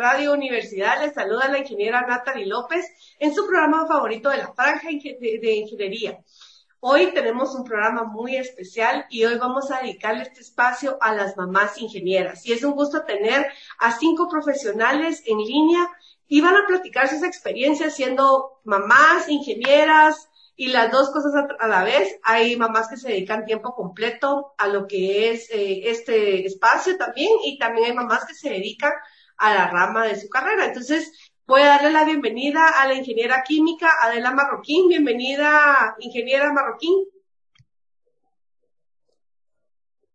Radio Universidad? Les saluda la ingeniera Natalie López en su programa favorito de la franja de ingeniería. Hoy tenemos un programa muy especial y hoy vamos a dedicarle este espacio a las mamás ingenieras. Y es un gusto tener a cinco profesionales en línea y van a platicar sus experiencias siendo mamás, ingenieras, y las dos cosas a, la vez. Hay mamás que se dedican tiempo completo a lo que es eh, este espacio también y también hay mamás que se dedican a la rama de su carrera. Entonces, voy a darle la bienvenida a la ingeniera química Adela Marroquín. Bienvenida, ingeniera Marroquín.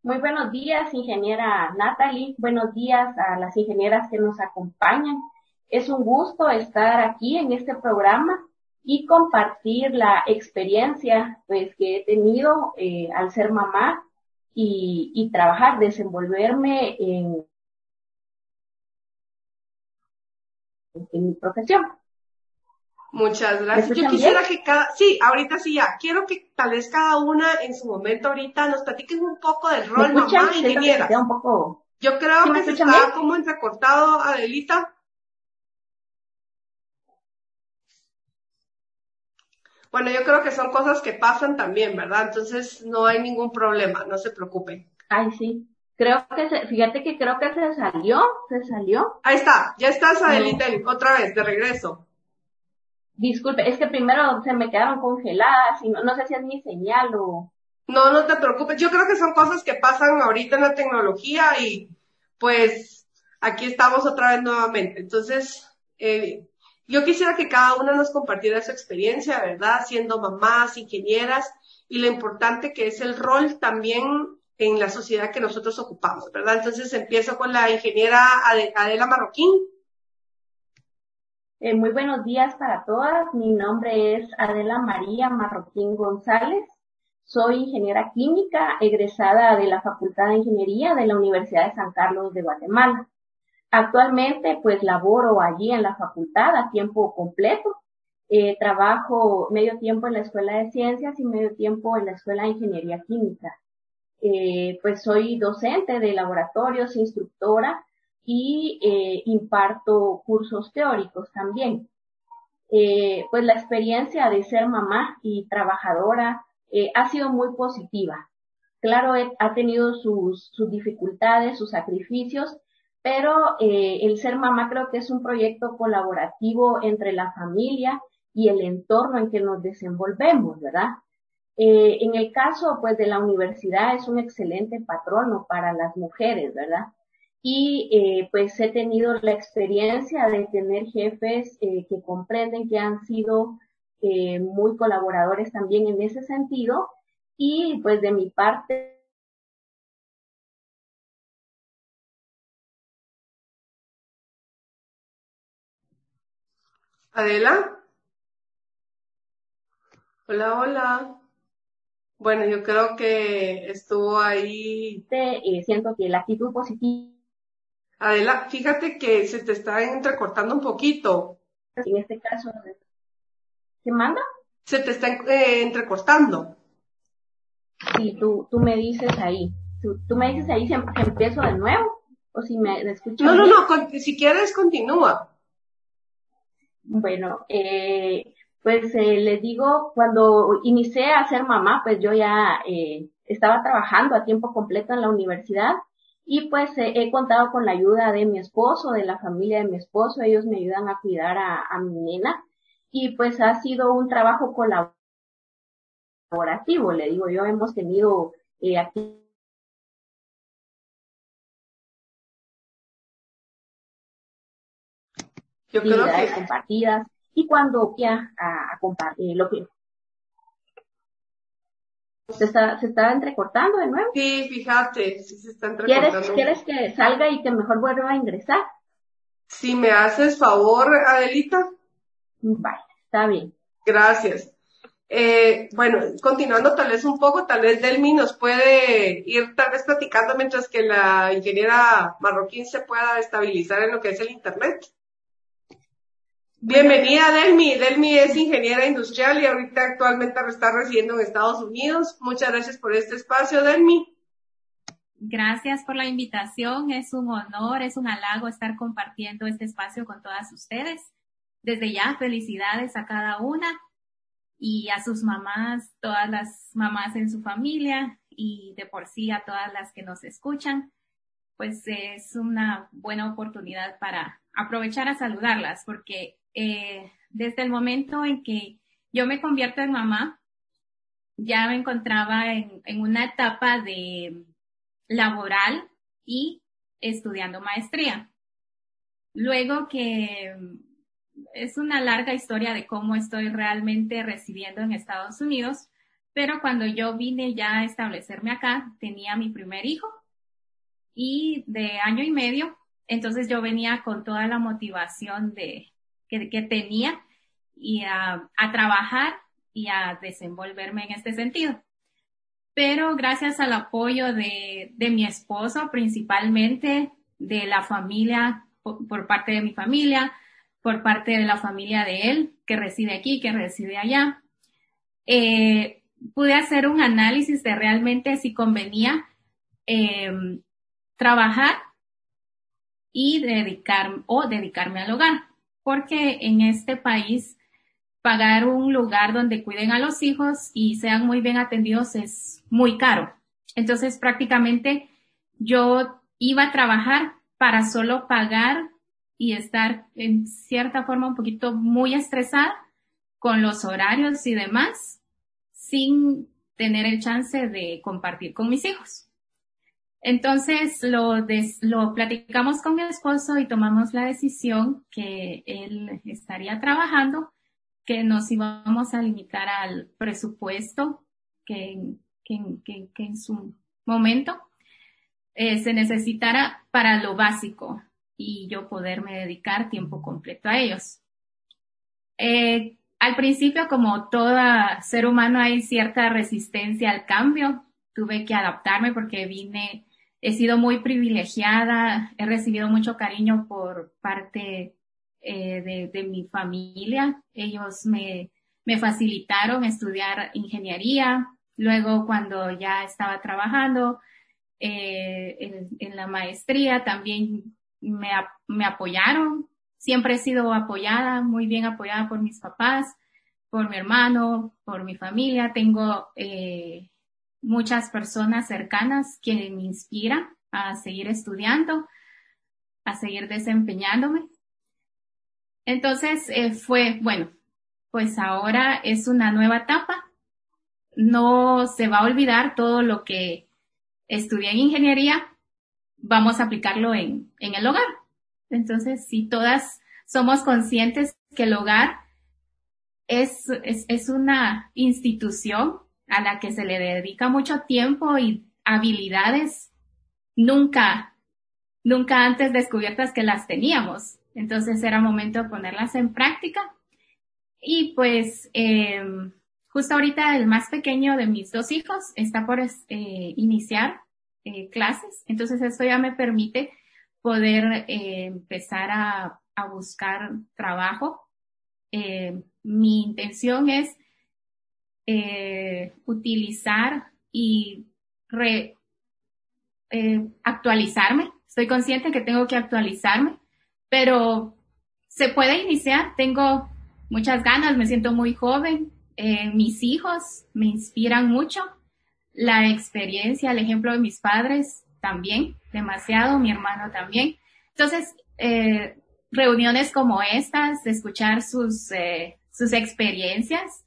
Muy buenos días, ingeniera Natalie. Buenos días a las ingenieras que nos acompañan. Es un gusto estar aquí en este programa y compartir la experiencia pues que he tenido eh, al ser mamá y, y trabajar, desenvolverme en, en mi profesión. Muchas gracias. Yo quisiera que cada, sí, ahorita sí ya, quiero que tal vez cada una en su momento ahorita nos platiquen un poco del rol mamá ingeniera. Un poco... Yo creo que se está como entrecortado, Adelita. Bueno, yo creo que son cosas que pasan también, ¿verdad? Entonces no hay ningún problema, no se preocupen. Ay, sí. Creo que se, fíjate que creo que se salió, se salió. Ahí está, ya estás Adelita otra vez, de regreso. Disculpe, es que primero se me quedaron congeladas y no, no sé si es mi señal o... No, no te preocupes, yo creo que son cosas que pasan ahorita en la tecnología y pues aquí estamos otra vez nuevamente. Entonces, eh, yo quisiera que cada una nos compartiera su experiencia, ¿verdad? Siendo mamás, ingenieras y lo importante que es el rol también en la sociedad que nosotros ocupamos, ¿verdad? Entonces empiezo con la ingeniera Adela Marroquín. Eh, muy buenos días para todas. Mi nombre es Adela María Marroquín González. Soy ingeniera química egresada de la Facultad de Ingeniería de la Universidad de San Carlos de Guatemala. Actualmente, pues laboro allí en la facultad a tiempo completo. Eh, trabajo medio tiempo en la Escuela de Ciencias y medio tiempo en la Escuela de Ingeniería Química. Eh, pues soy docente de laboratorios, instructora y eh, imparto cursos teóricos también. Eh, pues la experiencia de ser mamá y trabajadora eh, ha sido muy positiva. Claro, ha tenido sus, sus dificultades, sus sacrificios, pero el ser mamá creo que es un proyecto colaborativo entre la familia y el entorno en que nos desenvolvemos, ¿verdad? Eh, en el caso, pues, de la universidad es un excelente patrono para las mujeres, ¿verdad? Y, eh, pues, he tenido la experiencia de tener jefes eh, que comprenden que han sido eh, muy colaboradores también en ese sentido. Y, pues, de mi parte, Adela. Hola, hola. Bueno, yo creo que estuvo ahí. Eh, siento que la actitud positiva. Adela, fíjate que se te está entrecortando un poquito. En este caso, ¿qué manda? Se te está eh, entrecortando. Sí, tú, tú me dices ahí. Tú, me dices ahí si, em, empiezo de nuevo o si me escuchas. No, no, no, si quieres continúa. Bueno, eh, pues eh, les digo, cuando inicié a ser mamá, pues yo ya eh, estaba trabajando a tiempo completo en la universidad y pues eh, he contado con la ayuda de mi esposo, de la familia de mi esposo, ellos me ayudan a cuidar a, a mi nena y pues ha sido un trabajo colaborativo, le digo yo, hemos tenido eh, aquí Yo creo que... compartidas y cuando ya a, compartir lo que se está, se está entrecortando de nuevo. Sí, fíjate, sí se está entrecortando. ¿Quieres, ¿Quieres que salga y que mejor vuelva a ingresar? Si me haces favor, Adelita. Vale, está bien. Gracias. Eh, bueno, continuando tal vez un poco, tal vez Delmi nos puede ir tal vez platicando mientras que la ingeniera marroquín se pueda estabilizar en lo que es el Internet. Bienvenida Delmi. Delmi es ingeniera industrial y ahorita actualmente está residiendo en Estados Unidos. Muchas gracias por este espacio, Delmi. Gracias por la invitación. Es un honor, es un halago estar compartiendo este espacio con todas ustedes. Desde ya, felicidades a cada una y a sus mamás, todas las mamás en su familia y de por sí a todas las que nos escuchan. Pues es una buena oportunidad para aprovechar a saludarlas porque eh, desde el momento en que yo me convierto en mamá, ya me encontraba en, en una etapa de laboral y estudiando maestría. Luego que es una larga historia de cómo estoy realmente residiendo en Estados Unidos, pero cuando yo vine ya a establecerme acá, tenía mi primer hijo y de año y medio, entonces yo venía con toda la motivación de, que, que tenía y a, a trabajar y a desenvolverme en este sentido. Pero gracias al apoyo de, de mi esposo, principalmente de la familia, por, por, parte de mi familia, por parte de la familia de él, que reside aquí, que reside allá, eh, pude hacer un análisis de realmente si convenía eh, trabajar y dedicar o dedicarme al hogar, porque en este país pagar un lugar donde cuiden a los hijos y sean muy bien atendidos es muy caro. Entonces prácticamente yo iba a trabajar para solo pagar y estar en cierta forma un poquito muy estresada con los horarios y demás sin tener el chance de compartir con mis hijos. Entonces lo, platicamos con mi esposo y tomamos la decisión que él estaría trabajando que nos íbamos a limitar al presupuesto que en su momento eh, se necesitara para lo básico y yo poderme dedicar tiempo completo a ellos. Eh, al principio, como todo ser humano, hay cierta resistencia al cambio. Tuve que adaptarme porque vine, he sido muy privilegiada, he recibido mucho cariño por parte eh, de, mi familia. Ellos me, facilitaron estudiar ingeniería. Luego, cuando ya estaba trabajando eh, en, la maestría, también me, me apoyaron. Siempre he sido apoyada, muy bien apoyada por mis papás, por mi hermano, por mi familia. Tengo eh, muchas personas cercanas que me inspiran a seguir estudiando, a seguir desempeñándome. Entonces eh, fue, bueno, pues ahora es una nueva etapa. No se va a olvidar todo lo que estudié en ingeniería. Vamos a aplicarlo en, el hogar. Entonces, si todas somos conscientes que el hogar es una institución a la que se le dedica mucho tiempo y habilidades nunca, nunca antes descubiertas que las teníamos. Entonces era momento de ponerlas en práctica. Y pues eh, justo ahorita el más pequeño de mis dos hijos está por eh, iniciar eh, clases. Entonces esto ya me permite poder eh, empezar a, a, buscar trabajo. Eh, mi intención es utilizar y re, actualizarme. Estoy consciente que tengo que actualizarme pero se puede iniciar. Tengo muchas ganas, me siento muy joven. Eh, mis hijos me inspiran mucho. La experiencia, el ejemplo de mis padres también, demasiado, mi hermano también. Entonces, eh, reuniones como estas, escuchar sus, eh, sus experiencias,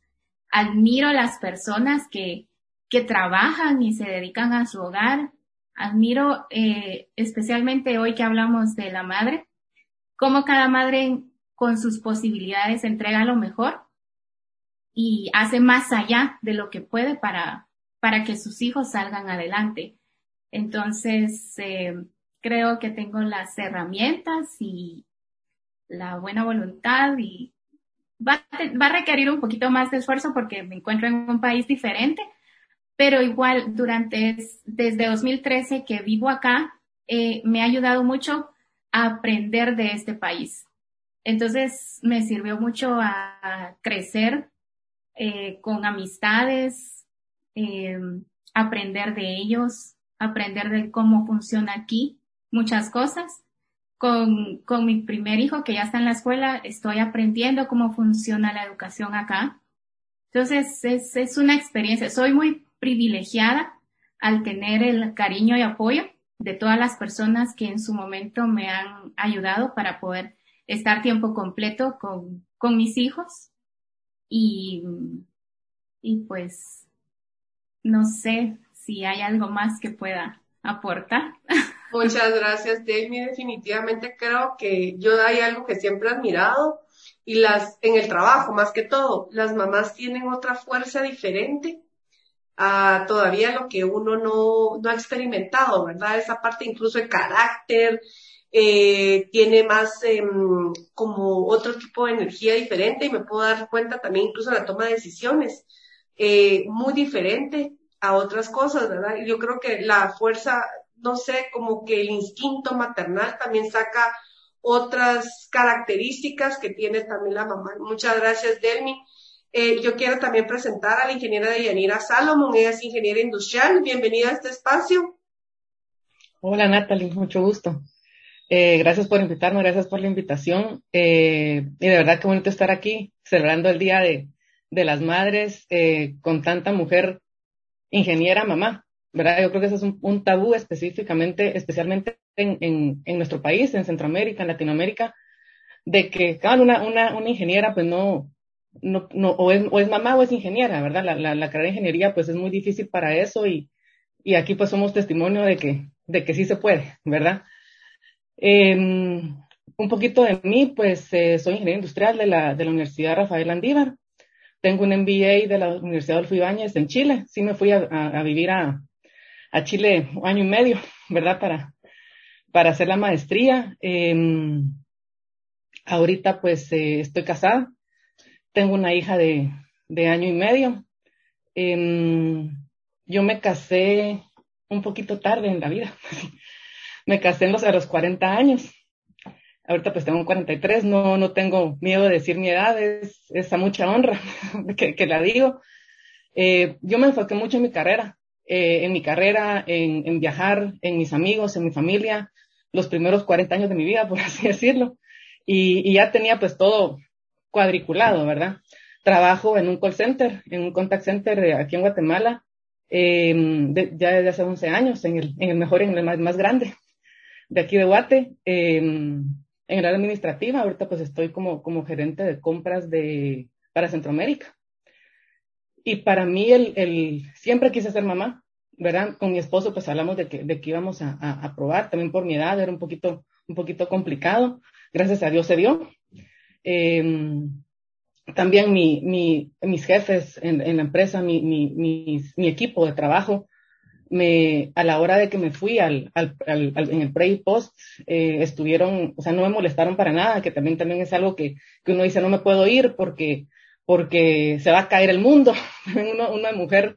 admiro las personas que, que trabajan y se dedican a su hogar. Admiro eh, especialmente hoy que hablamos de la madre, cómo cada madre con sus posibilidades entrega lo mejor y hace más allá de lo que puede para, para que sus hijos salgan adelante. Entonces, eh, creo que tengo las herramientas y la buena voluntad y va, va, a requerir un poquito más de esfuerzo porque me encuentro en un país diferente, pero igual durante, desde 2013 que vivo acá, eh, me ha ayudado mucho aprender de este país. Entonces me sirvió mucho a crecer eh, con amistades, eh, aprender de ellos, aprender de cómo funciona aquí muchas cosas. Con, con mi primer hijo que ya está en la escuela, estoy aprendiendo cómo funciona la educación acá. Entonces, es, es una experiencia. Soy muy privilegiada al tener el cariño y apoyo de todas las personas que en su momento me han ayudado para poder estar tiempo completo con, con mis hijos. Y, y pues, no sé si hay algo más que pueda aportar. Muchas gracias, Demi. Definitivamente creo que yo hay algo que siempre he admirado y las, en el trabajo más que todo, las mamás tienen otra fuerza diferente a todavía lo que uno no, no ha experimentado, ¿verdad? Esa parte incluso de carácter, eh, tiene más eh, como otro tipo de energía diferente y me puedo dar cuenta también incluso la toma de decisiones eh, muy diferente a otras cosas, ¿verdad? Yo creo que la fuerza, no sé, como que el instinto maternal también saca otras características que tiene también la mamá. Muchas gracias, Delmi. Eh, yo quiero también presentar a la ingeniera Deyanira Salomón, ella es ingeniera industrial. Bienvenida a este espacio. Hola Natalie, mucho gusto. Eh, gracias por invitarme, gracias por la invitación. Eh, y de verdad que bonito estar aquí celebrando el Día de, de las Madres eh, con tanta mujer ingeniera mamá. ¿Verdad? Yo creo que ese es un, tabú específicamente, especialmente en, en, nuestro país, en Centroamérica, en Latinoamérica, de que cada una, una, una ingeniera pues no, no, no, o es, o es mamá o es ingeniera, ¿verdad? La, la, carrera de ingeniería pues es muy difícil para eso y, y aquí pues somos testimonio de que, de que sí se puede, ¿verdad? Eh, un poquito de mí, pues eh, soy ingeniero industrial de la, de la Universidad Rafael Andívar. Tengo un MBA de la Universidad Adolfo Ibáñez en Chile. Sí me fui a, a vivir a, a, Chile año y medio, ¿verdad? Para, para hacer la maestría. Eh, ahorita pues eh, estoy casada tengo una hija de, de año y medio. Eh, yo me casé un poquito tarde en la vida. me casé en los, a los 40 años. Ahorita pues tengo 43, no, no tengo miedo de decir mi edad, es, es a mucha honra que, que la digo. Eh, yo me enfoqué mucho en mi carrera, eh, en mi carrera, en, en, viajar, en mis amigos, en mi familia, los primeros 40 años de mi vida, por así decirlo. Y, ya tenía pues todo, cuadriculado, ¿verdad? Trabajo en un call center, en un contact center aquí en Guatemala, eh, de, ya desde hace 11 años, en el, en el mejor, en el más, más grande de aquí de Guate, eh, en el área administrativa. Ahorita pues estoy como, como gerente de compras de, para Centroamérica. Y para mí el, el, siempre quise ser mamá, ¿verdad? Con mi esposo pues hablamos de que, de que íbamos a, a, probar, también por mi edad era un poquito, un poquito complicado. Gracias a Dios se dio. Eh, también mi, mi, mis jefes en, en la empresa, mi, mi, mi, equipo de trabajo, me, a la hora de que me fui al, al, al, al en el pre y post, eh, estuvieron, o sea, no me molestaron para nada, que también, también es algo que, que uno dice, no me puedo ir porque, porque se va a caer el mundo. una, mujer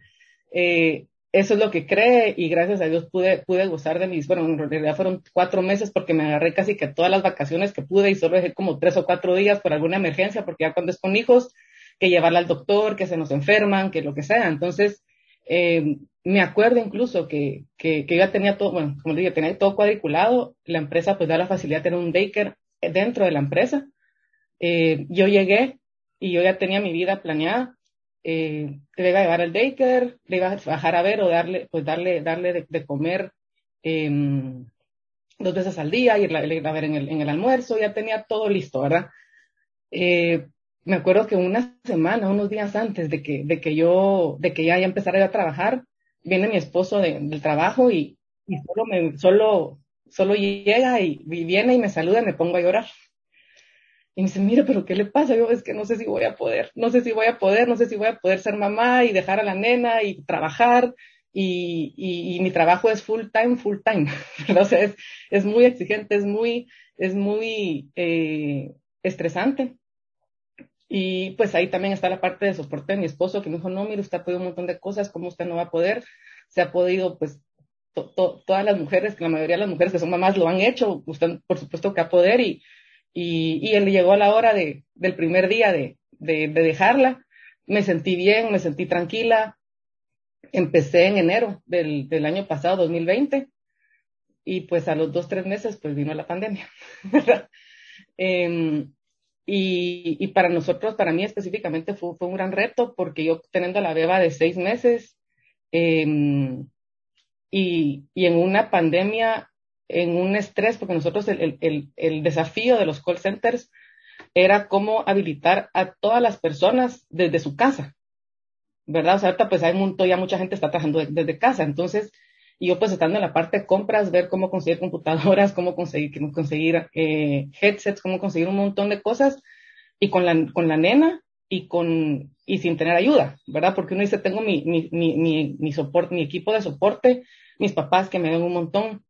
eh, eso es lo que cree y gracias a Dios pude, pude gozar de mis, bueno, en realidad fueron cuatro meses porque me agarré casi que todas las vacaciones que pude y solo dejé como tres o cuatro días por alguna emergencia porque ya cuando es con hijos, que llevarla al doctor, que se nos enferman, que lo que sea. Entonces, eh, me acuerdo incluso que, que, que ya tenía todo, bueno, como digo, tenía todo cuadriculado, la empresa pues da la facilidad de tener un daycare dentro de la empresa. Eh, yo llegué y yo ya tenía mi vida planeada eh, le iba a llevar al daycare, le iba a bajar a ver o darle, pues darle, darle de, de comer eh, dos veces al día, ir a ver en el, en el almuerzo, ya tenía todo listo, ¿verdad? Eh, me acuerdo que una semana, unos días antes de que, de que yo, de que ya, ya empezara a trabajar, viene mi esposo de, del trabajo y, y solo me, solo, solo llega y, y viene y me saluda y me pongo a llorar. Y me dice, mira, pero ¿qué le pasa? Yo es que no sé si voy a poder, no sé si voy a poder, no sé si voy a poder ser mamá y dejar a la nena y trabajar. Y, y, y mi trabajo es full time, full time. o sea, es, es muy exigente, es muy, es muy eh, estresante. Y pues ahí también está la parte de soporte de mi esposo que me dijo, no, mire, usted ha podido un montón de cosas, ¿cómo usted no va a poder? Se ha podido, pues, to, to, todas las mujeres, la mayoría de las mujeres que son mamás lo han hecho, usted por supuesto que a poder y, y, y él llegó a la hora de, del primer día de, de, de dejarla. Me sentí bien, me sentí tranquila. empecé en enero del, del año pasado, 2020, y pues a los dos, tres meses pues vino la pandemia. eh, y, y, para nosotros, para mí específicamente fue, fue, un gran reto porque yo teniendo la beba de seis meses eh, y, y, en una pandemia, en un estrés, porque nosotros el, el, el, desafío de los call centers era cómo habilitar a todas las personas desde su casa, ¿verdad? O sea, ahorita pues hay montón, ya mucha gente está trabajando desde casa, entonces y yo pues estando en la parte de compras, ver cómo conseguir computadoras, cómo conseguir, cómo conseguir eh, headsets, cómo conseguir un montón de cosas, y con la, con la nena y con, y sin tener ayuda, ¿verdad? Porque uno dice, tengo mi, mi, mi, mi, mi equipo de soporte, mis papás que me ven un montón,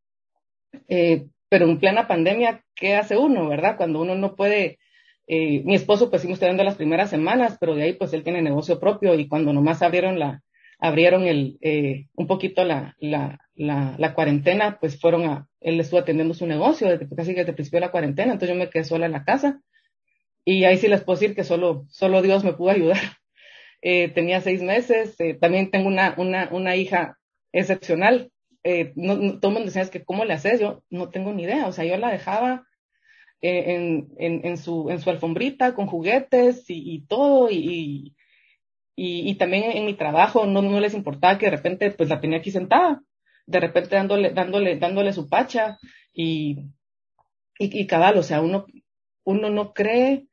eh, pero en plena pandemia, ¿qué hace uno, verdad? Cuando uno no puede, eh, mi esposo pues sí me estoy las primeras semanas, pero de ahí pues él tiene negocio propio y cuando nomás abrieron la, abrieron el, eh, un poquito la, la, la, la, cuarentena, pues fueron a, él estuvo atendiendo su negocio desde, casi desde el principio de la cuarentena, entonces yo me quedé sola en la casa y ahí sí les puedo decir que solo, solo Dios me pudo ayudar. Eh, tenía seis meses, eh, también tengo una, una, una hija excepcional. Eh, no, no, todo el mundo decía, es que ¿cómo le haces? Yo no tengo ni idea, o sea, yo la dejaba eh, en, en, su, en su alfombrita con juguetes y, todo y, y, también en mi trabajo no, no les importaba que de repente pues la tenía aquí sentada, de repente dándole, dándole, dándole su pacha y, y, y cabal, o sea, uno, uno no cree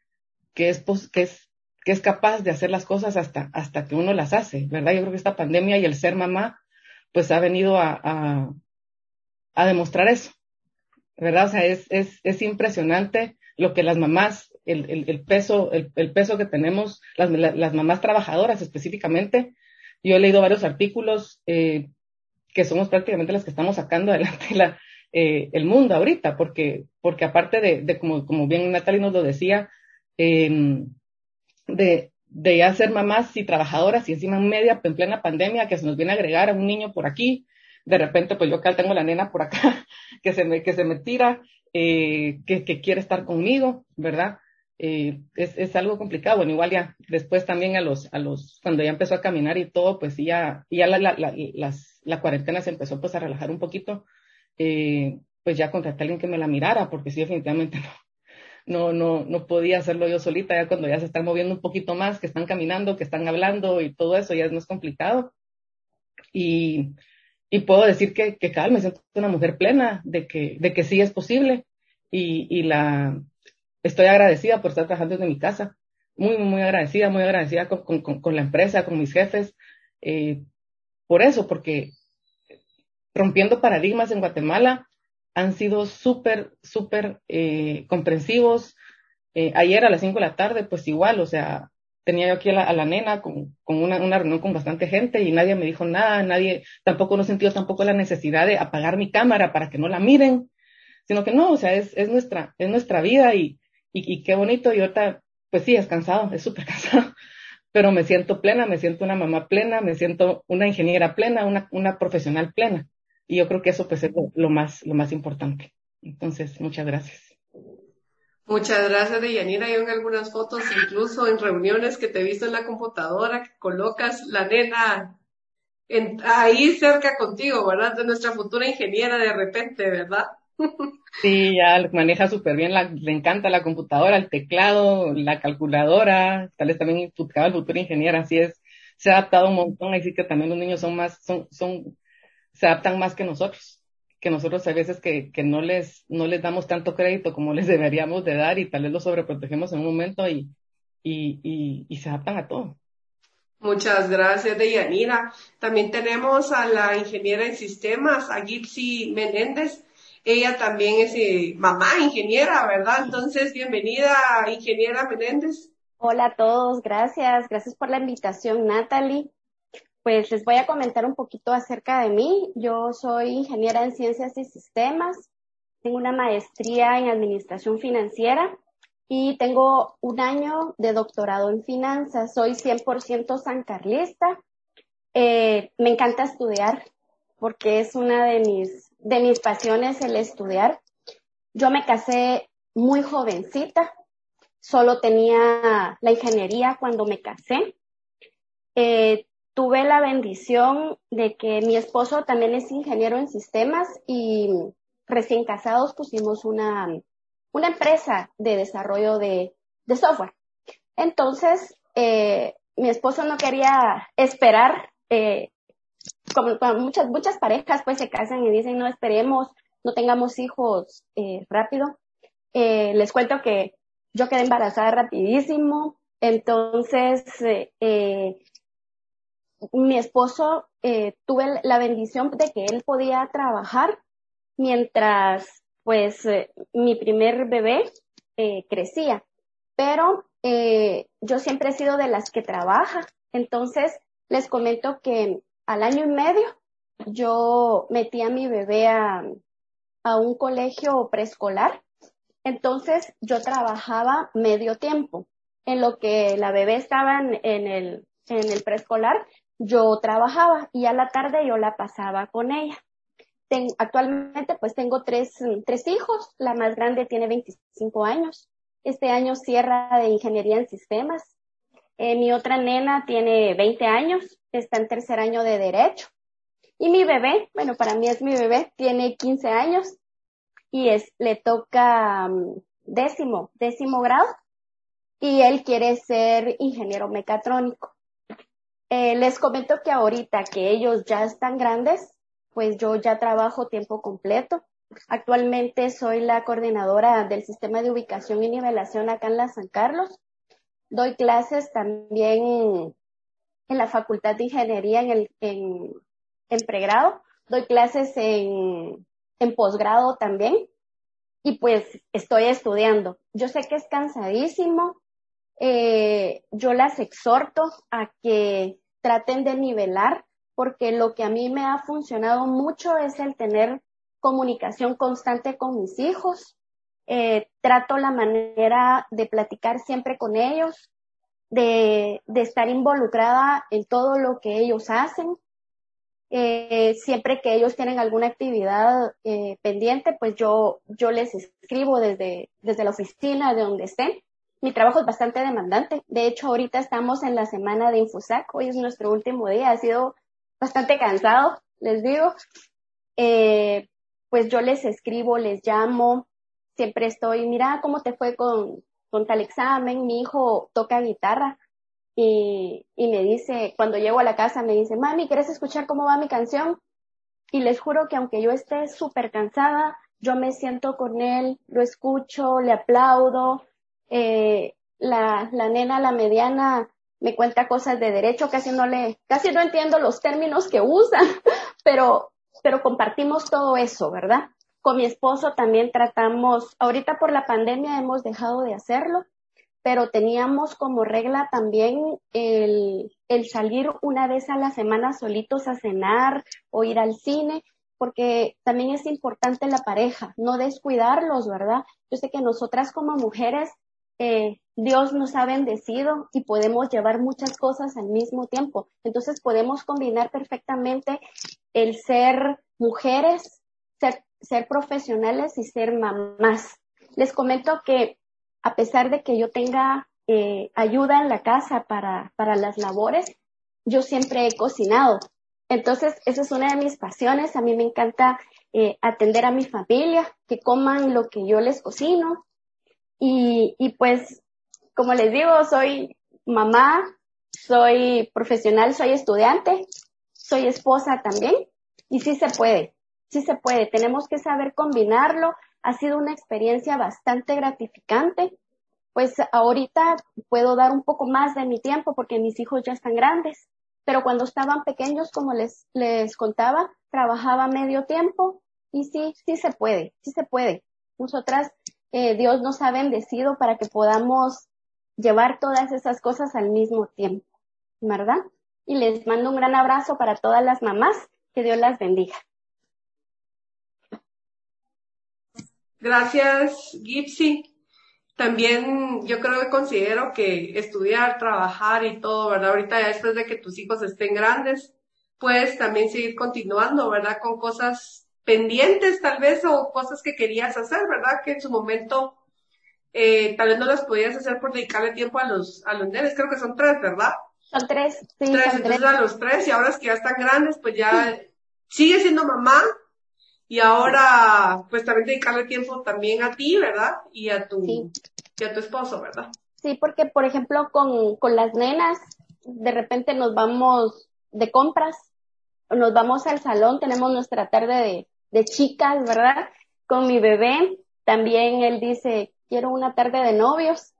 que es, que es, que es capaz de hacer las cosas hasta, hasta que uno las hace, ¿verdad? Yo creo que esta pandemia y el ser mamá, pues ha venido a, a, a demostrar eso, ¿verdad? O sea, es, es, es impresionante lo que las mamás el, el, el peso, el, el, peso que tenemos las, las, mamás trabajadoras específicamente. Yo he leído varios artículos eh, que somos prácticamente las que estamos sacando adelante la, eh, el mundo ahorita, porque, porque aparte de, de como, como bien Natalie nos lo decía, eh, de, de ya ser mamás y trabajadoras y encima en media, en plena pandemia, que se nos viene a agregar a un niño por aquí, de repente pues yo acá tengo la nena por acá, que se me, que se me tira, eh, que, que quiere estar conmigo, ¿verdad? eh, es, es, algo complicado. Bueno, igual ya después también a los, a los, cuando ya empezó a caminar y todo, pues ya, ya la, la, la, las, la cuarentena se empezó pues a relajar un poquito, eh, pues ya contraté a alguien que me la mirara, porque sí, definitivamente no, no, no, no podía hacerlo yo solita, ya cuando ya se están moviendo un poquito más, que están caminando, que están hablando y todo eso, ya es más complicado. Y, y puedo decir que, que vez me siento una mujer plena, de que, de que sí es posible. Y, y la, estoy agradecida por estar trabajando desde mi casa. Muy, muy agradecida, muy agradecida con, con, con la empresa, con mis jefes. Eh, por eso, porque rompiendo paradigmas en Guatemala han sido súper, súper eh, comprensivos. Eh, ayer a las 5 de la tarde, pues igual, o sea, tenía yo aquí a la, nena con, con una, reunión con bastante gente y nadie me dijo nada, nadie, tampoco no sentido tampoco la necesidad de apagar mi cámara para que no la miren, sino que no, o sea, es, es nuestra, es nuestra vida y, y, y qué bonito, y ahorita, pues sí, es cansado, es súper cansado, pero me siento plena, me siento una mamá plena, me siento una ingeniera plena, una, una profesional plena. Y yo creo que eso pues es lo, más, lo más importante. Entonces, muchas gracias. Muchas gracias, Deyanira. Yo en algunas fotos, incluso en reuniones que te he visto en la computadora, que colocas la nena en, ahí cerca contigo, ¿verdad? De nuestra futura ingeniera de repente, ¿verdad? Sí, ya maneja súper bien, la, le encanta la computadora, el teclado, la calculadora, tal vez también el futuro ingeniero, así es, se ha adaptado un montón, así que también los niños son más, son, son, se adaptan más que nosotros, que nosotros a veces que, que no les, no les damos tanto crédito como les deberíamos de dar y tal vez los sobreprotegemos en un momento y, y, y, y se adaptan a todo. Muchas gracias, Deyanira. También tenemos a la ingeniera en sistemas, a Gipsy Menéndez. Ella también es eh, mamá, ingeniera, ¿verdad? Entonces, bienvenida, ingeniera Menéndez. Hola a todos, gracias. Gracias por la invitación, Natalie. Pues les voy a comentar un poquito acerca de mí. Yo soy ingeniera en ciencias y sistemas. Tengo una maestría en administración financiera y tengo un año de doctorado en finanzas. Soy 100% sancarlista. Eh, me encanta estudiar porque es una de mis de mis pasiones el estudiar. Yo me casé muy jovencita, solo tenía la ingeniería cuando me casé. Eh, tuve la bendición de que mi esposo también es ingeniero en sistemas y recién casados pusimos una, una empresa de desarrollo de, de software. Entonces, eh, mi esposo no quería esperar, eh, como, muchas, muchas parejas pues se casan y dicen no esperemos, no tengamos hijos eh, rápido. Eh, les cuento que yo quedé embarazada rapidísimo, entonces eh, mi esposo eh, tuve la bendición de que él podía trabajar mientras pues eh, mi primer bebé eh, crecía. Pero yo siempre he sido de las que trabaja. Entonces les comento que al año y medio yo metí a mi bebé a, a un colegio preescolar. Entonces yo trabajaba medio tiempo. En lo que la bebé estaba en el, en el preescolar, yo trabajaba y a la tarde yo la pasaba con ella. Ten, actualmente pues tengo tres, tres hijos, la más grande tiene 25 años, este año cierra de ingeniería en sistemas, eh, mi otra nena tiene 20 años, está en tercer año de derecho y mi bebé, bueno para mí es mi bebé, tiene 15 años y es, le toca um, décimo, décimo grado y él quiere ser ingeniero mecatrónico. Eh, les comento que ahorita que ellos ya están grandes, pues yo ya trabajo tiempo completo. Actualmente soy la coordinadora del sistema de ubicación y nivelación acá en la San Carlos. Doy clases también en la Facultad de Ingeniería en, el, en, en pregrado. Doy clases en, en posgrado también. Y pues estoy estudiando. Yo sé que es cansadísimo, eh, yo las exhorto a que traten de nivelar, porque lo que a mí me ha funcionado mucho es el tener comunicación constante con mis hijos. Eh, trato la manera de platicar siempre con ellos, de, de estar involucrada en todo lo que ellos hacen. Eh, siempre que ellos tienen alguna actividad pendiente, pues yo, yo les escribo desde, desde la oficina, de donde estén, mi trabajo es bastante demandante. De hecho, ahorita estamos en la semana de Infusac. Hoy es nuestro último día. Ha sido bastante cansado, les digo. Eh, pues yo les escribo, les llamo. Siempre estoy, mira cómo te fue con, con tal examen. Mi hijo toca guitarra y, y me dice, cuando llego a la casa, me dice, mami, ¿quieres escuchar cómo va mi canción? Y les juro que aunque yo esté súper cansada, yo me siento con él, lo escucho, le aplaudo, eh, la, la nena, la mediana, me cuenta cosas de derecho, casi no le, casi no entiendo los términos que usan, pero, pero compartimos todo eso, ¿verdad? Con mi esposo también tratamos, ahorita por la pandemia hemos dejado de hacerlo, pero teníamos como regla también el, el salir una vez a la semana solitos a cenar o ir al cine, porque también es importante la pareja, no descuidarlos, ¿verdad? Yo sé que nosotras como mujeres eh, Dios nos ha bendecido y podemos llevar muchas cosas al mismo tiempo. Entonces podemos combinar perfectamente el ser mujeres, ser, profesionales y ser mamás. Les comento que a pesar de que yo tenga eh, ayuda en la casa para, para las labores, yo siempre he cocinado. Entonces, esa es una de mis pasiones. A mí me encanta eh, atender a mi familia, que coman lo que yo les cocino, y, y pues, como les digo, soy mamá, soy profesional, soy estudiante, soy esposa también. Y sí se puede, sí se puede. Tenemos que saber combinarlo. Ha sido una experiencia bastante gratificante. Pues ahorita puedo dar un poco más de mi tiempo porque mis hijos ya están grandes. Pero cuando estaban pequeños, como les, les contaba, trabajaba medio tiempo y sí, sí se puede, sí se puede. Nosotras eh, Dios nos ha bendecido para que podamos llevar todas esas cosas al mismo tiempo, ¿verdad? Y les mando un gran abrazo para todas las mamás. Que Dios las bendiga. Gracias, Gipsy. También yo creo que considero que estudiar, trabajar y todo, ¿verdad? Ahorita después de que tus hijos estén grandes, puedes también seguir continuando, ¿verdad? Con cosas pendientes tal vez o cosas que querías hacer, ¿verdad? Que en su momento eh, tal vez no las podías hacer por dedicarle tiempo a los, a los nenes, creo que son tres, ¿verdad? Son tres, sí. Tres, entonces a los tres y ahora es que ya están grandes, pues ya sigue siendo mamá y ahora pues también dedicarle tiempo también a ti, ¿verdad? Y a tu, y a tu esposo, ¿verdad? Sí, porque por ejemplo con, con las nenas, de repente nos vamos de compras, nos vamos al salón, tenemos nuestra tarde de, de chicas, ¿verdad? Con mi bebé, también él dice, quiero una tarde de novios,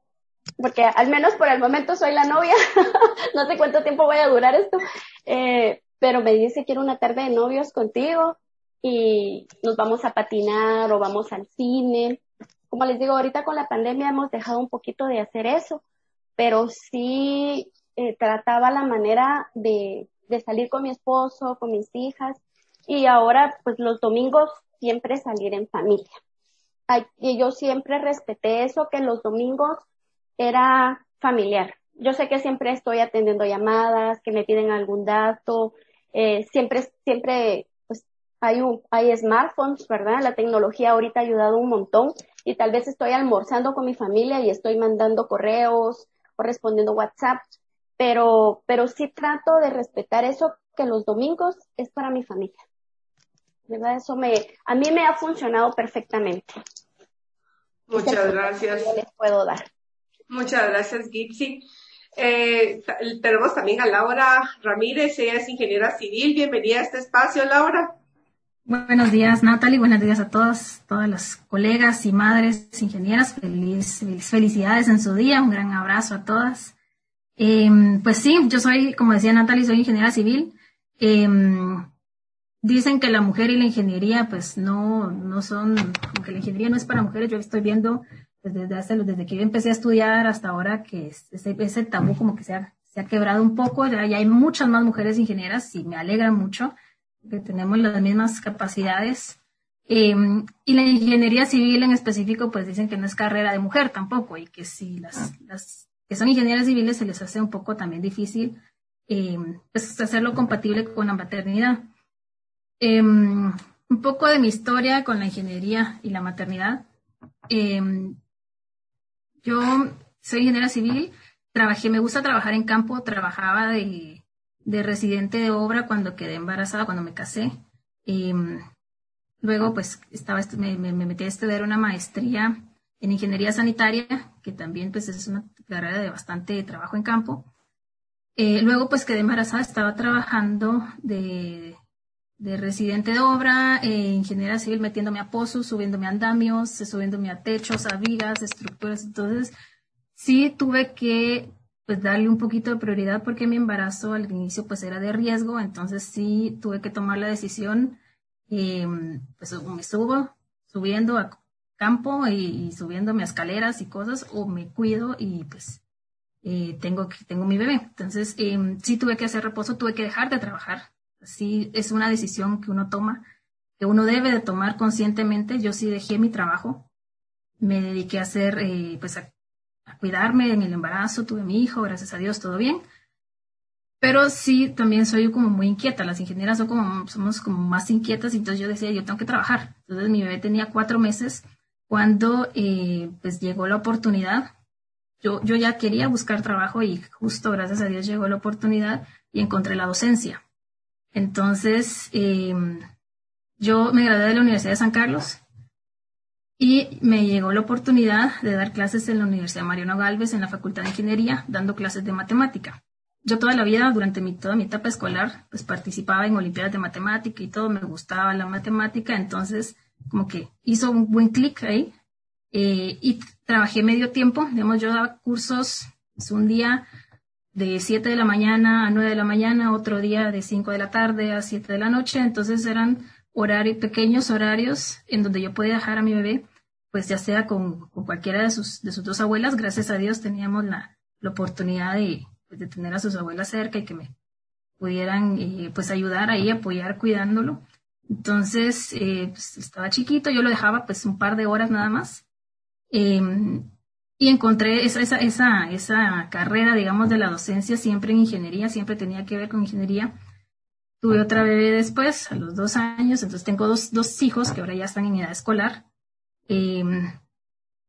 porque al menos por el momento soy la novia, no sé cuánto tiempo voy a durar esto, eh, pero me dice, quiero una tarde de novios contigo y nos vamos a patinar o vamos al cine. Como les digo, ahorita con la pandemia hemos dejado un poquito de hacer eso, pero sí eh, trataba la manera de, de salir con mi esposo, con mis hijas y ahora pues los domingos siempre salir en familia. y yo siempre respeté eso, que los domingos era familiar. Yo sé que siempre estoy atendiendo llamadas, que me piden algún dato, eh, siempre, siempre, pues hay un, hay smartphones, ¿verdad? La tecnología ahorita ha ayudado un montón y tal vez estoy almorzando con mi familia y estoy mandando correos o respondiendo WhatsApp, pero, pero sí trato de respetar eso que los domingos es para mi familia. ¿Verdad? Eso me, a mí me ha funcionado perfectamente. Muchas gracias. les puedo dar. Muchas gracias, Gipsy. Eh, tenemos también a Laura Ramírez, ella es ingeniera civil. Bienvenida a este espacio, Laura. Buenos días, Natalie. Buenos días a todas, todas las colegas y madres ingenieras. Feliz, felicidades en su día. Un gran abrazo a todas. Em, pues sí, yo soy, como decía Natalie, soy ingeniera civil. Em, dicen que la mujer y la ingeniería, pues no, no son, aunque la ingeniería no es para mujeres, yo estoy viendo pues, desde, desde que yo empecé a estudiar hasta ahora que ese, ese tabú como que se ha, se ha quebrado un poco, ya, hay muchas más mujeres ingenieras y me alegra mucho que tenemos las mismas capacidades. Em, y la ingeniería civil en específico, pues dicen que no es carrera de mujer tampoco y que si las, las que son ingenieras civiles se les hace un poco también difícil em, pues hacerlo compatible con la maternidad. Em, un poco de mi historia con la ingeniería y la maternidad. Yo soy ingeniera civil, trabajé, me gusta trabajar en campo, trabajaba de, residente de obra cuando quedé embarazada, cuando me casé. Mm, luego, pues, estaba, me, me, metí a estudiar una maestría en ingeniería sanitaria, que también, pues, es una carrera de bastante trabajo en campo. Eh, luego, pues, quedé embarazada, estaba trabajando de, de residente de obra, eh, ingeniera civil, metiéndome a pozos, subiéndome a andamios, subiéndome a techos, a vigas, estructuras. Entonces, sí tuve que pues darle un poquito de prioridad porque mi embarazo al inicio pues era de riesgo, entonces sí tuve que tomar la decisión, eh, pues me subo subiendo a campo y, subiéndome a escaleras y cosas o me cuido y pues eh, tengo, tengo mi bebé. Entonces eh, sí tuve que hacer reposo, tuve que dejar de trabajar sí es una decisión que uno toma, que uno debe de tomar conscientemente. Yo sí dejé mi trabajo, me dediqué a hacer, eh, pues a, cuidarme en el embarazo, tuve mi hijo, gracias a Dios, todo bien. Pero sí, también soy como muy inquieta. Las ingenieras son como, somos como más inquietas, entonces yo decía, yo tengo que trabajar. Entonces mi bebé tenía cuatro meses cuando eh, pues llegó la oportunidad. Yo, yo ya quería buscar trabajo y justo gracias a Dios llegó la oportunidad y encontré la docencia. Entonces, em, yo me gradué de la Universidad de San Carlos y me llegó la oportunidad de dar clases en la Universidad Mariano Galvez en la Facultad de Ingeniería, dando clases de matemática. Yo toda la vida, durante toda mi etapa escolar, pues participaba en Olimpiadas de Matemática y todo, me gustaba la matemática, entonces como que hizo un buen clic ahí eh, y trabajé medio tiempo, digamos, yo daba cursos, pues, un día de 7 de la mañana a 9 de la mañana, otro día de 5 de la tarde a 7 de la noche. Entonces eran horarios, pequeños horarios en donde yo podía dejar a mi bebé, pues ya sea con, cualquiera de sus, de sus dos abuelas. Gracias a Dios teníamos la, oportunidad de, pues, de, tener a sus abuelas cerca y que me pudieran eh, pues ayudar ahí, apoyar cuidándolo. Entonces, eh, pues, estaba chiquito, yo lo dejaba pues un par de horas nada más. Em, y encontré esa, esa, esa, esa carrera, digamos, de la docencia siempre en ingeniería, siempre tenía que ver con ingeniería. Tuve otra bebé después, a los dos años, entonces tengo dos, dos hijos que ahora ya están en edad escolar. Em,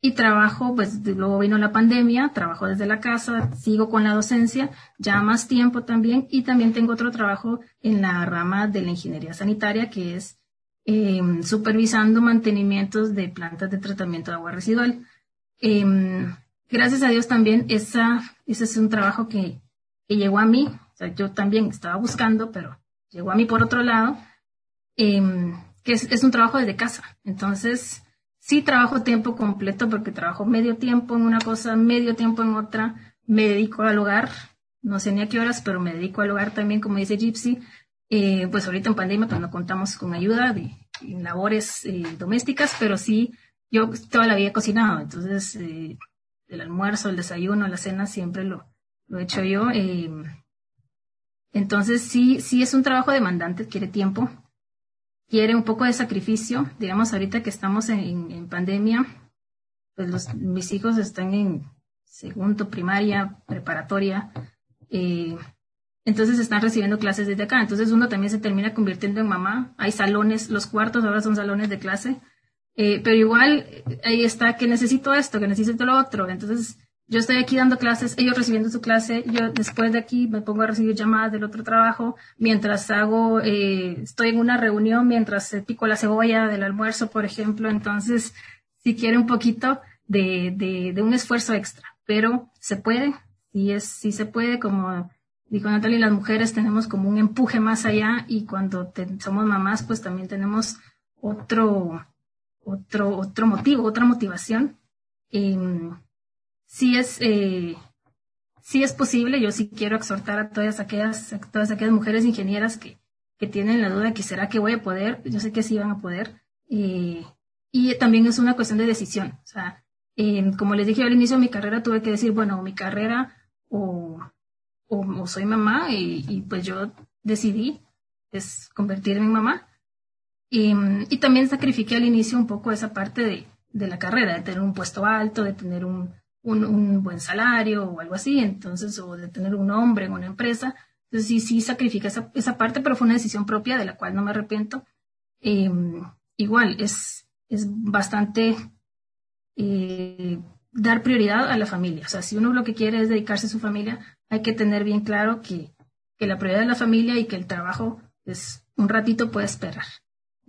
y trabajo, pues luego vino la pandemia, trabajo desde la casa, sigo con la docencia, ya más tiempo también, y también tengo otro trabajo en la rama de la ingeniería sanitaria, que es em, supervisando mantenimientos de plantas de tratamiento de agua residual. Em, gracias a Dios también esa, ese es un trabajo que, que llegó a mí, o sea, yo también estaba buscando, pero llegó a mí por otro lado, em, que es, un trabajo desde casa. Entonces, Sí trabajo tiempo completo porque trabajo medio tiempo en una cosa, medio tiempo en otra. Me dedico al hogar, no sé ni a qué horas, pero me dedico al hogar también, como dice Gypsy. Eh, pues ahorita en pandemia pues no contamos con ayuda de, labores eh, domésticas, pero sí, yo toda la vida he cocinado, entonces eh, el almuerzo, el desayuno, la cena siempre lo, lo he hecho yo. entonces sí, sí es un trabajo demandante, quiere tiempo, quiere un poco de sacrificio. Digamos, ahorita que estamos en, pandemia, pues los, mis hijos están en segundo, primaria, preparatoria, eh, entonces están recibiendo clases desde acá. Entonces uno también se termina convirtiendo en mamá. Hay salones, los cuartos ahora son salones de clase, eh, pero igual ahí está que necesito esto, que necesito lo otro. Entonces yo estoy aquí dando clases, ellos recibiendo su clase, yo después de aquí me pongo a recibir llamadas del otro trabajo, mientras hago, eh, estoy en una reunión, mientras pico la cebolla del almuerzo, por ejemplo, entonces si quiere un poquito de, de, de un esfuerzo extra, pero se puede, y es, sí se puede, como dijo Natalia, las mujeres tenemos como un empuje más allá y cuando somos mamás, pues también tenemos otro, otro, otro motivo, otra motivación. Em, sí es, eh, sí es posible. Yo sí quiero exhortar a todas aquellas, todas aquellas mujeres ingenieras que, que tienen la duda que será que voy a poder. Yo sé que sí van a poder. Eh, y también es una cuestión de decisión. O sea, eh, como les dije al inicio de mi carrera, tuve que decir, bueno, mi carrera o, o, soy mamá y, y, pues yo decidí es convertirme en mamá. Y, también sacrifiqué al inicio un poco esa parte de, de la carrera, de tener un puesto alto, de tener un, un, buen salario o algo así, entonces, o de tener un hombre en una empresa. Entonces sí, sí sacrifica esa, esa parte, pero fue una decisión propia de la cual no me arrepiento. Em, igual, es, es bastante eh, dar prioridad a la familia. O sea, si uno lo que quiere es dedicarse a su familia, hay que tener bien claro que, que la prioridad es la familia y que el trabajo, es un ratito puede esperar.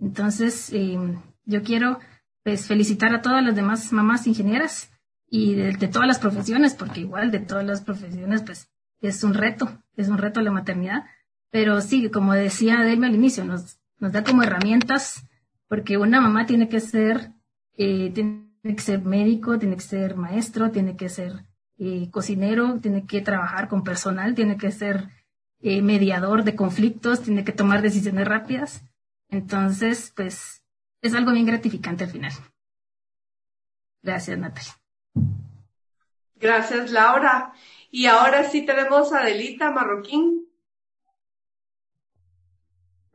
Entonces, em, yo quiero pues, felicitar a todas las demás mamás ingenieras y de, todas las profesiones, porque igual de todas las profesiones, pues es un reto, es un reto la maternidad. Pero sí, como decía Delme al inicio, nos, nos da como herramientas, porque una mamá tiene que ser, eh, tiene que ser médico, tiene que ser maestro, tiene que ser eh, cocinero, tiene que trabajar con personal, tiene que ser eh, mediador de conflictos, tiene que tomar decisiones rápidas. Entonces, pues, es algo bien gratificante al final. Gracias, Natalia. Gracias, Laura. Y ahora sí tenemos a Adelita Marroquín.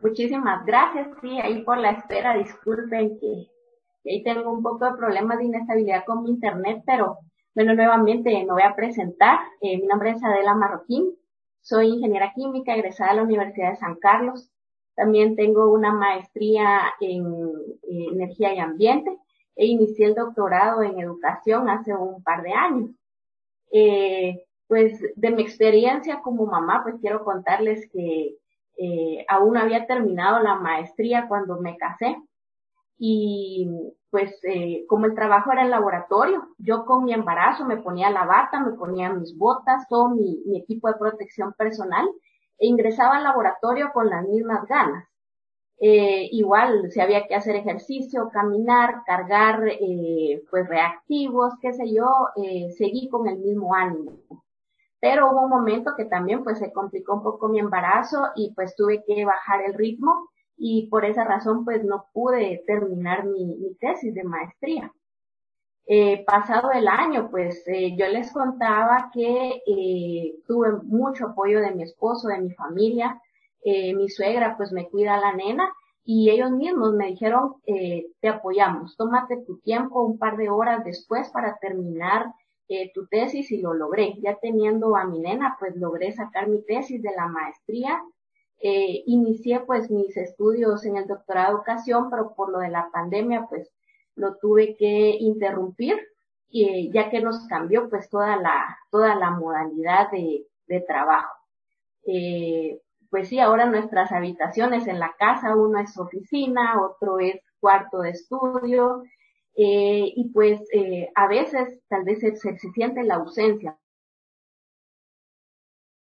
Muchísimas gracias, sí, ahí por la espera, disculpen que, ahí tengo un poco de problemas de inestabilidad con mi internet, pero bueno, nuevamente me voy a presentar. Eh, mi nombre es Adela Marroquín, soy ingeniera química egresada de la Universidad de San Carlos. También tengo una maestría en energía y ambiente e inicié el doctorado en educación hace un par de años. Eh, pues de mi experiencia como mamá, pues quiero contarles que eh, aún había terminado la maestría cuando me casé y pues eh, como el trabajo era en laboratorio, yo con mi embarazo me ponía la bata, me ponía mis botas, todo mi, mi equipo de protección personal e ingresaba al laboratorio con las mismas ganas. Eh, igual si había que hacer ejercicio, caminar, cargar eh, pues reactivos, qué sé yo, eh, seguí con el mismo ánimo. Pero hubo un momento que también pues se complicó un poco mi embarazo y pues tuve que bajar el ritmo y por esa razón pues no pude terminar mi, mi tesis de maestría. Eh, pasado el año, pues eh, yo les contaba que eh, tuve mucho apoyo de mi esposo, de mi familia, eh, mi suegra pues me cuida la nena y ellos mismos me dijeron, eh, te apoyamos, tómate tu tiempo un par de horas después para terminar eh, tu tesis y lo logré. Ya teniendo a mi nena, pues logré sacar mi tesis de la maestría. Inicié pues mis estudios en el doctorado de educación, pero por lo de la pandemia pues lo tuve que interrumpir y, ya que nos cambió pues toda la, toda la modalidad de, de trabajo. Eh, pues sí, ahora nuestras habitaciones en la casa, uno es oficina, otro es cuarto de estudio, eh, y pues eh, a veces tal vez se, se, siente la ausencia.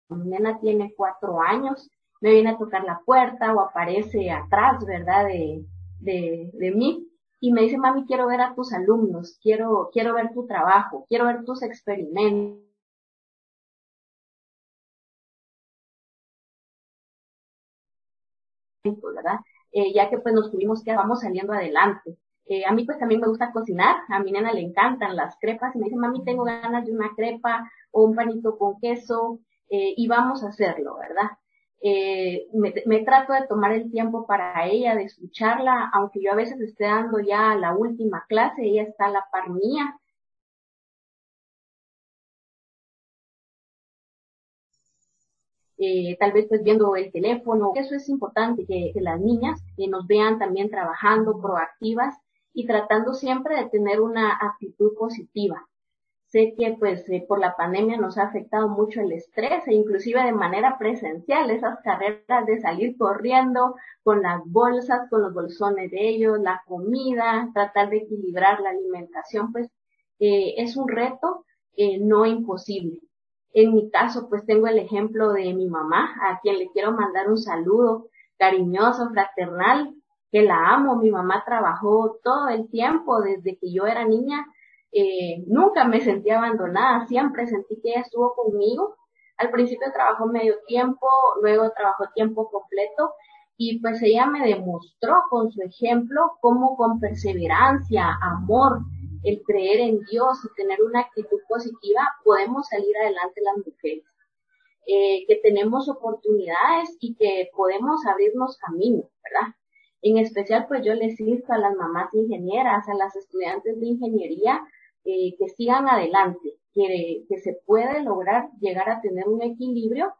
Mi tiene cuatro años, me viene a tocar la puerta o aparece atrás, ¿verdad? De, de, de mí y me dice, mami, quiero ver a tus alumnos, quiero, quiero ver tu trabajo, quiero ver tus experimentos. ¿verdad? Eh, ya que pues nos tuvimos que vamos saliendo adelante. Eh, a mí pues también me gusta cocinar, a mi nena le encantan las crepas y me dice, mami, tengo ganas de una crepa o un panito con queso eh, y vamos a hacerlo, ¿verdad? Eh, me, me, trato de tomar el tiempo para ella, de escucharla, aunque yo a veces esté dando ya la última clase, ella está a la par mía. Eh, tal vez pues viendo el teléfono, eso es importante, que, que las niñas que nos vean también trabajando, proactivas y tratando siempre de tener una actitud positiva. Sé que pues eh, por la pandemia nos ha afectado mucho el estrés e inclusive de manera presencial, esas carreras de salir corriendo con las bolsas, con los bolsones de ellos, la comida, tratar de equilibrar la alimentación, pues eh, es un reto eh, no imposible. En mi caso, pues tengo el ejemplo de mi mamá, a quien le quiero mandar un saludo cariñoso, fraternal, que la amo. Mi mamá trabajó todo el tiempo desde que yo era niña eh, nunca me sentí abandonada, siempre sentí que ella estuvo conmigo. Al principio trabajó medio tiempo, luego trabajó tiempo completo y pues ella me demostró con su ejemplo cómo con perseverancia, amor, el creer en Dios y tener una actitud positiva podemos salir adelante las mujeres. Eh, que tenemos oportunidades y que podemos abrirnos caminos, ¿verdad? En especial, pues yo les insto a las mamás ingenieras, a las estudiantes de ingeniería, eh, que sigan adelante, que, que, se puede lograr llegar a tener un equilibrio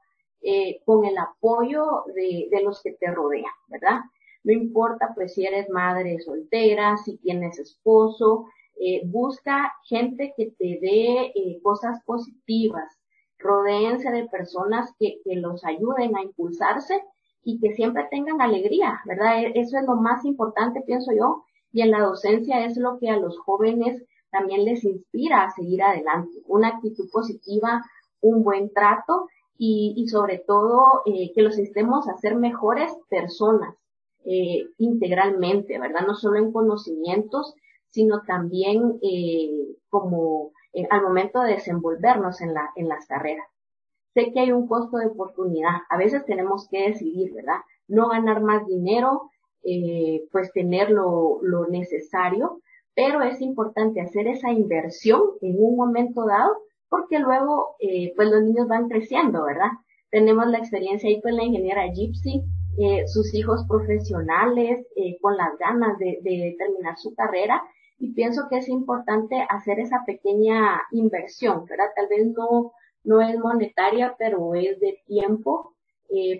eh, con el apoyo de, de, los que te rodean, ¿verdad? No importa pues si eres madre soltera, si tienes esposo, eh, busca gente que te dé cosas positivas, rodéense de personas que, que los ayuden a impulsarse y que siempre tengan alegría, ¿verdad? E, eso es lo más importante, pienso yo, y en la docencia es lo que a los jóvenes también les inspira a seguir adelante. Una actitud positiva, un buen trato y, y sobre todo eh, que los instemos a ser mejores personas eh, integralmente, ¿verdad? No solo en conocimientos, sino también eh, como eh, al momento de desenvolvernos en, la, en las carreras. Sé que hay un costo de oportunidad. A veces tenemos que decidir, ¿verdad? No ganar más dinero, eh, pues tener lo, lo necesario, pero es importante hacer esa inversión en un momento dado porque luego eh, pues los niños van creciendo, ¿verdad? Tenemos la experiencia ahí con la ingeniera Gypsy, eh, sus hijos profesionales eh, con las ganas de, terminar su carrera y pienso que es importante hacer esa pequeña inversión, ¿verdad? Tal vez no, no es monetaria, pero es de tiempo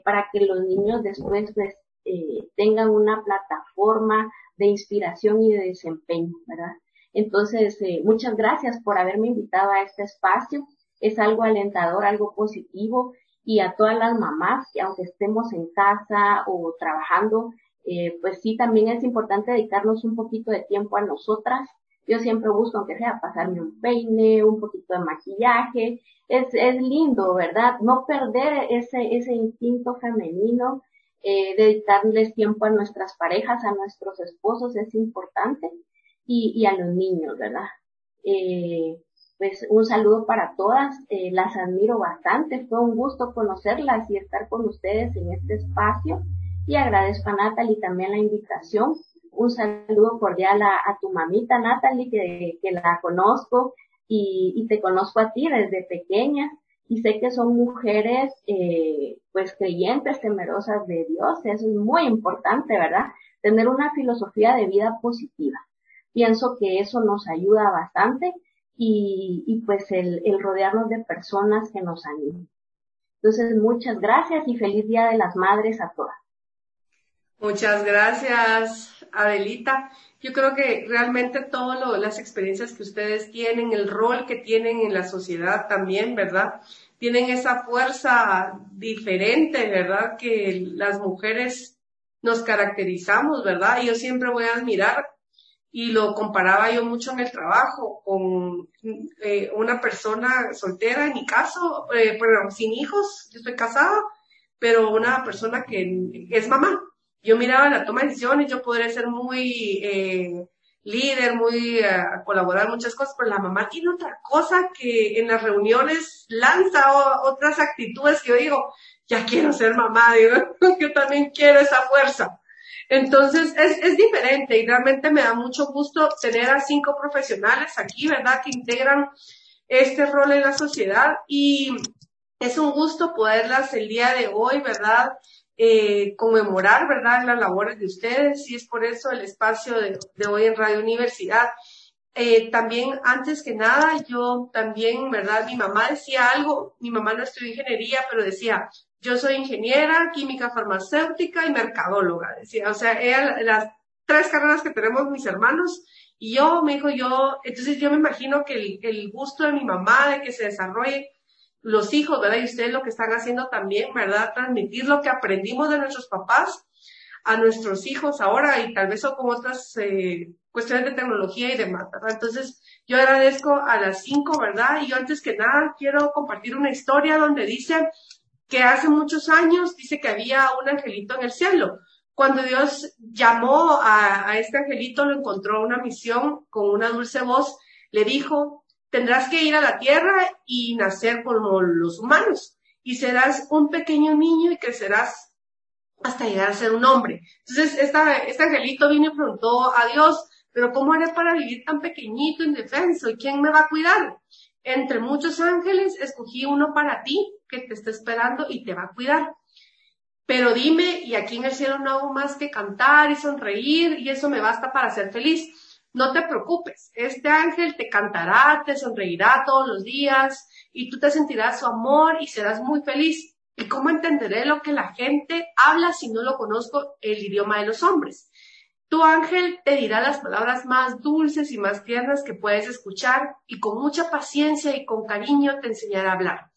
para que los niños después pues tengan una plataforma de inspiración y de desempeño, ¿verdad? Entonces, eh, muchas gracias por haberme invitado a este espacio. Es algo alentador, algo positivo y a todas las mamás que aunque estemos en casa o trabajando, eh, pues sí, también es importante dedicarnos un poquito de tiempo a nosotras. Yo siempre busco, aunque sea, pasarme un peine, un poquito de maquillaje. Es, es lindo, ¿verdad? No perder ese, ese instinto femenino eh, dedicarles tiempo a nuestras parejas, a nuestros esposos es importante y, y a los niños, ¿verdad? Eh, pues un saludo para todas, eh, las admiro bastante, fue un gusto conocerlas y estar con ustedes en este espacio y agradezco a Natalie también la invitación. Un saludo cordial a, tu mamita Natalie, que, que la conozco y, y, te conozco a ti desde pequeña y sé que son mujeres eh, pues creyentes, temerosas de Dios, eso es muy importante, ¿verdad? Tener una filosofía de vida positiva. Pienso que eso nos ayuda bastante y, y pues el, el rodearnos de personas que nos animen. Entonces, muchas gracias y feliz Día de las Madres a todas. Muchas gracias, Adelita. Yo creo que realmente todas las experiencias que ustedes tienen, el rol que tienen en la sociedad también, ¿verdad? Tienen esa fuerza diferente, ¿verdad? Que las mujeres nos caracterizamos, ¿verdad? Yo siempre voy a admirar y lo comparaba yo mucho en el trabajo con eh, una persona soltera, en mi caso, eh, sin hijos, yo estoy casada, pero una persona que es mamá. Yo miraba la toma de decisiones, yo podría ser muy eh, líder, muy eh, colaborar muchas cosas, pero la mamá tiene otra cosa que en las reuniones lanza otras actitudes que yo digo, ya quiero ser mamá, digo, yo también quiero esa fuerza. Entonces, es, es diferente y realmente me da mucho gusto tener a cinco profesionales aquí, ¿verdad? Que integran este rol en la sociedad y es un gusto poderlas el día de hoy, ¿verdad? Eh, conmemorar, ¿verdad? Las labores de ustedes y es por eso el espacio de, hoy en Radio Universidad. Eh, también, antes que nada, yo también, ¿verdad? Mi mamá decía algo, mi mamá no estudió ingeniería, pero decía, yo soy ingeniera, química farmacéutica y mercadóloga, decía, o sea, eran las tres carreras que tenemos mis hermanos, y yo, me dijo yo, entonces yo me imagino que el gusto de mi mamá de que se desarrolle los hijos, ¿verdad? Y ustedes lo que están haciendo también, ¿verdad? Transmitir lo que aprendimos de nuestros papás a nuestros hijos ahora y tal vez o con otras eh, cuestiones de tecnología y demás, ¿verdad? Entonces, yo agradezco a las cinco, ¿verdad? Y yo antes que nada quiero compartir una historia donde dice que hace muchos años dice que había un angelito en el cielo. Cuando Dios llamó a, este angelito, lo encontró una misión con una dulce voz, le dijo, tendrás que ir a la tierra y nacer como los humanos, y serás un pequeño niño y crecerás hasta llegar a ser un hombre. Entonces, este angelito vino y preguntó a Dios, pero ¿cómo haré para vivir tan pequeñito, indefenso? ¿Y quién me va a cuidar? Entre muchos ángeles, escogí uno para ti, que te está esperando y te va a cuidar. Pero dime, y aquí en el cielo no hago más que cantar y sonreír y eso me basta para ser feliz. No te preocupes, este ángel te cantará, te sonreirá todos los días y tú te sentirás su amor y serás muy feliz. ¿Y cómo entenderé lo que la gente habla si no lo conozco el idioma de los hombres? Tu ángel te dirá las palabras más dulces y más tiernas que puedes escuchar y con mucha paciencia y con cariño te enseñará a hablar.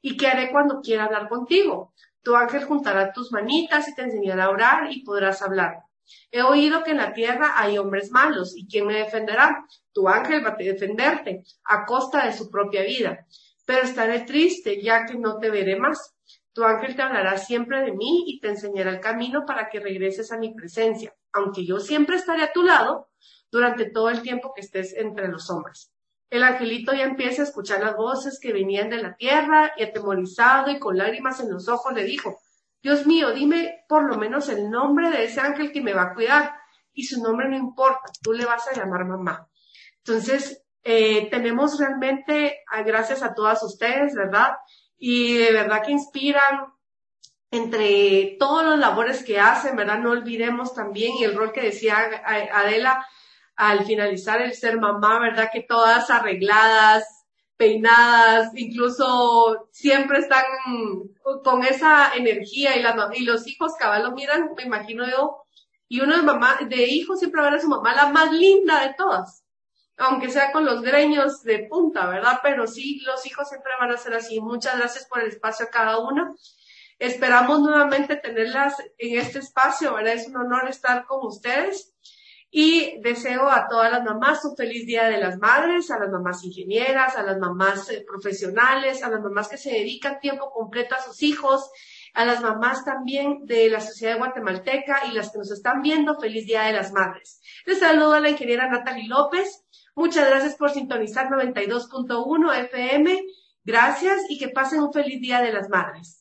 ¿Y qué haré cuando quiera hablar contigo? Tu ángel juntará tus manitas y te enseñará a orar y podrás hablar. He oído que en la tierra hay hombres malos, ¿y quién me defenderá? Tu ángel va a defenderte, a costa de su propia vida. Pero estaré triste, ya que no te veré más. Tu ángel te hablará siempre de mí y te enseñará el camino para que regreses a mi presencia, aunque yo siempre estaré a tu lado durante todo el tiempo que estés entre los hombres. El angelito ya empieza a escuchar las voces que venían de la tierra y atemorizado y con lágrimas en los ojos le dijo, Dios mío, dime por lo menos el nombre de ese ángel que me va a cuidar. Y su nombre no importa, tú le vas a llamar mamá. Entonces, eh, tenemos realmente, gracias a todas ustedes, ¿verdad? Y de verdad que inspiran entre todos los labores que hacen, ¿verdad? No olvidemos también el rol que decía Adela, al finalizar el ser mamá, ¿verdad? Que todas arregladas, peinadas, incluso siempre están con esa energía y, la, y los hijos cabal miran, me imagino yo, y uno de mamá, de hijo siempre va a ver a su mamá la más linda de todas, aunque sea con los greños de punta, ¿verdad? Pero sí, los hijos siempre van a ser así. Muchas gracias por el espacio a cada una. Esperamos nuevamente tenerlas en este espacio, ¿verdad? Es un honor estar con ustedes. Y deseo a todas las mamás un feliz Día de las Madres, a las mamás ingenieras, a las mamás eh, profesionales, a las mamás que se dedican tiempo completo a sus hijos, a las mamás también de la sociedad guatemalteca y las que nos están viendo, feliz Día de las Madres. Les saludo a la ingeniera Natalie López. Muchas gracias por sintonizar 92.1 FM. Gracias y que pasen un feliz Día de las Madres.